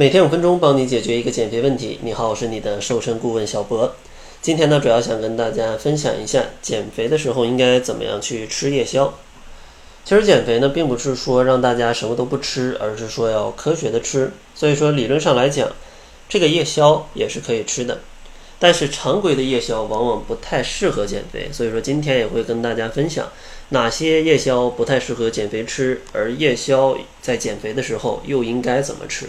每天五分钟，帮你解决一个减肥问题。你好，我是你的瘦身顾问小博。今天呢，主要想跟大家分享一下减肥的时候应该怎么样去吃夜宵。其实减肥呢，并不是说让大家什么都不吃，而是说要科学的吃。所以说，理论上来讲，这个夜宵也是可以吃的。但是常规的夜宵往往不太适合减肥，所以说今天也会跟大家分享哪些夜宵不太适合减肥吃，而夜宵在减肥的时候又应该怎么吃。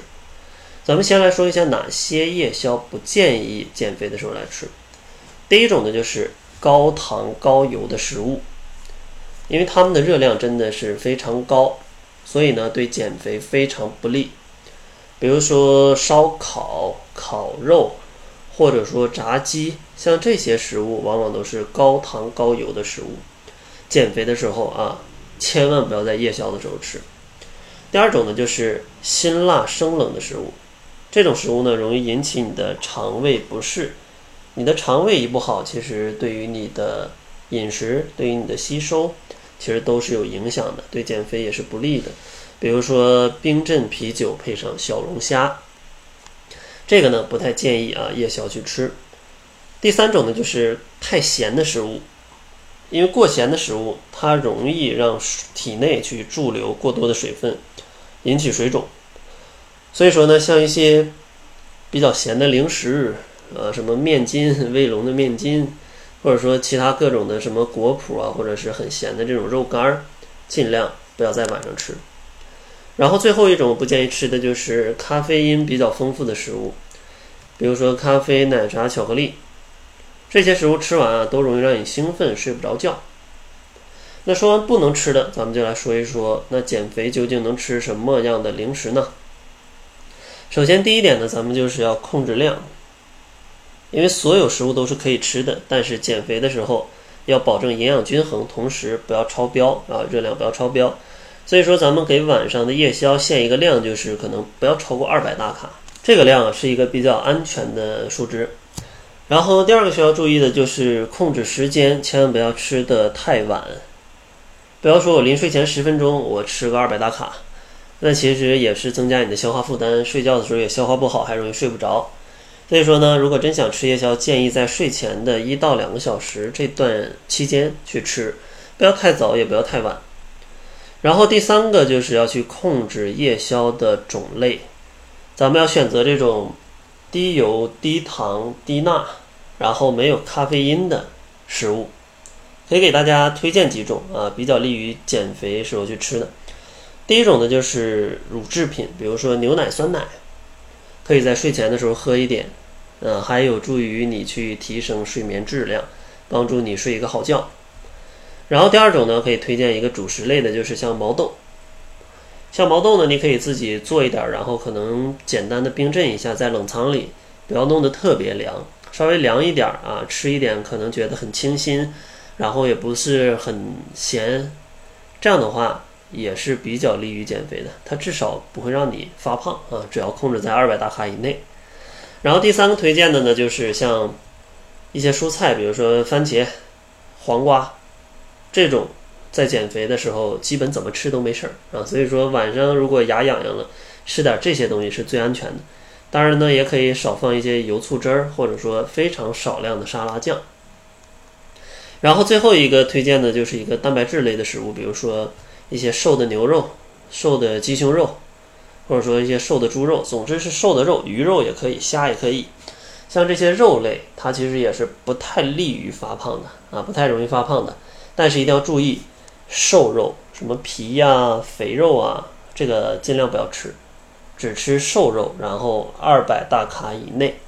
咱们先来说一下哪些夜宵不建议减肥的时候来吃。第一种呢，就是高糖高油的食物，因为它们的热量真的是非常高，所以呢对减肥非常不利。比如说烧烤、烤肉。或者说炸鸡，像这些食物往往都是高糖高油的食物。减肥的时候啊，千万不要在夜宵的时候吃。第二种呢，就是辛辣生冷的食物，这种食物呢容易引起你的肠胃不适。你的肠胃一不好，其实对于你的饮食、对于你的吸收，其实都是有影响的，对减肥也是不利的。比如说冰镇啤酒配上小龙虾。这个呢不太建议啊夜宵去吃。第三种呢就是太咸的食物，因为过咸的食物它容易让体内去驻留过多的水分，引起水肿。所以说呢，像一些比较咸的零食，呃，什么面筋、卫龙的面筋，或者说其他各种的什么果脯啊，或者是很咸的这种肉干儿，尽量不要在晚上吃。然后最后一种不建议吃的就是咖啡因比较丰富的食物，比如说咖啡、奶茶、巧克力，这些食物吃完啊都容易让你兴奋，睡不着觉。那说完不能吃的，咱们就来说一说，那减肥究竟能吃什么样的零食呢？首先第一点呢，咱们就是要控制量，因为所有食物都是可以吃的，但是减肥的时候要保证营养均衡，同时不要超标啊，热量不要超标。所以说，咱们给晚上的夜宵限一个量，就是可能不要超过二百大卡。这个量啊是一个比较安全的数值。然后第二个需要注意的就是控制时间，千万不要吃的太晚。不要说我临睡前十分钟我吃个二百大卡，那其实也是增加你的消化负担，睡觉的时候也消化不好，还容易睡不着。所以说呢，如果真想吃夜宵，建议在睡前的一到两个小时这段期间去吃，不要太早，也不要太晚。然后第三个就是要去控制夜宵的种类，咱们要选择这种低油、低糖、低钠，然后没有咖啡因的食物。可以给大家推荐几种啊，比较利于减肥时候去吃的。第一种呢就是乳制品，比如说牛奶、酸奶，可以在睡前的时候喝一点，嗯，还有助于你去提升睡眠质量，帮助你睡一个好觉。然后第二种呢，可以推荐一个主食类的，就是像毛豆。像毛豆呢，你可以自己做一点，然后可能简单的冰镇一下，在冷藏里，不要弄得特别凉，稍微凉一点啊，吃一点可能觉得很清新，然后也不是很咸，这样的话也是比较利于减肥的，它至少不会让你发胖啊，只要控制在二百大卡以内。然后第三个推荐的呢，就是像一些蔬菜，比如说番茄、黄瓜。这种在减肥的时候，基本怎么吃都没事儿啊。所以说晚上如果牙痒痒了，吃点这些东西是最安全的。当然呢，也可以少放一些油醋汁儿，或者说非常少量的沙拉酱。然后最后一个推荐的就是一个蛋白质类的食物，比如说一些瘦的牛肉、瘦的鸡胸肉，或者说一些瘦的猪肉，总之是瘦的肉，鱼肉也可以，虾也可以。像这些肉类，它其实也是不太利于发胖的啊，不太容易发胖的。但是一定要注意，瘦肉什么皮呀、肥肉啊，这个尽量不要吃，只吃瘦肉，然后二百大卡以内。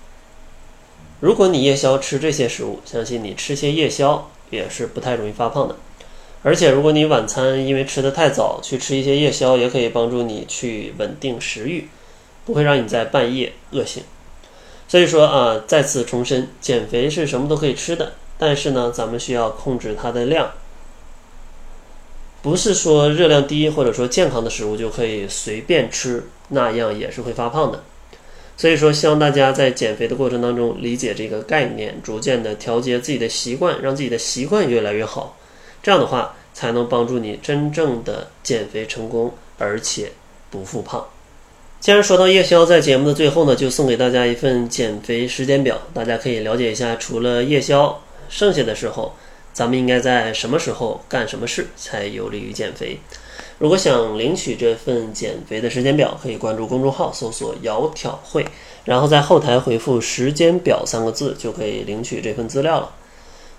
如果你夜宵吃这些食物，相信你吃些夜宵也是不太容易发胖的。而且如果你晚餐因为吃的太早，去吃一些夜宵，也可以帮助你去稳定食欲，不会让你在半夜饿醒。所以说啊，再次重申，减肥是什么都可以吃的。但是呢，咱们需要控制它的量，不是说热量低或者说健康的食物就可以随便吃，那样也是会发胖的。所以说，希望大家在减肥的过程当中理解这个概念，逐渐的调节自己的习惯，让自己的习惯越来越好，这样的话才能帮助你真正的减肥成功，而且不复胖。既然说到夜宵，在节目的最后呢，就送给大家一份减肥时间表，大家可以了解一下，除了夜宵，剩下的时候，咱们应该在什么时候干什么事才有利于减肥。如果想领取这份减肥的时间表，可以关注公众号，搜索“窈窕会”，然后在后台回复“时间表”三个字，就可以领取这份资料了。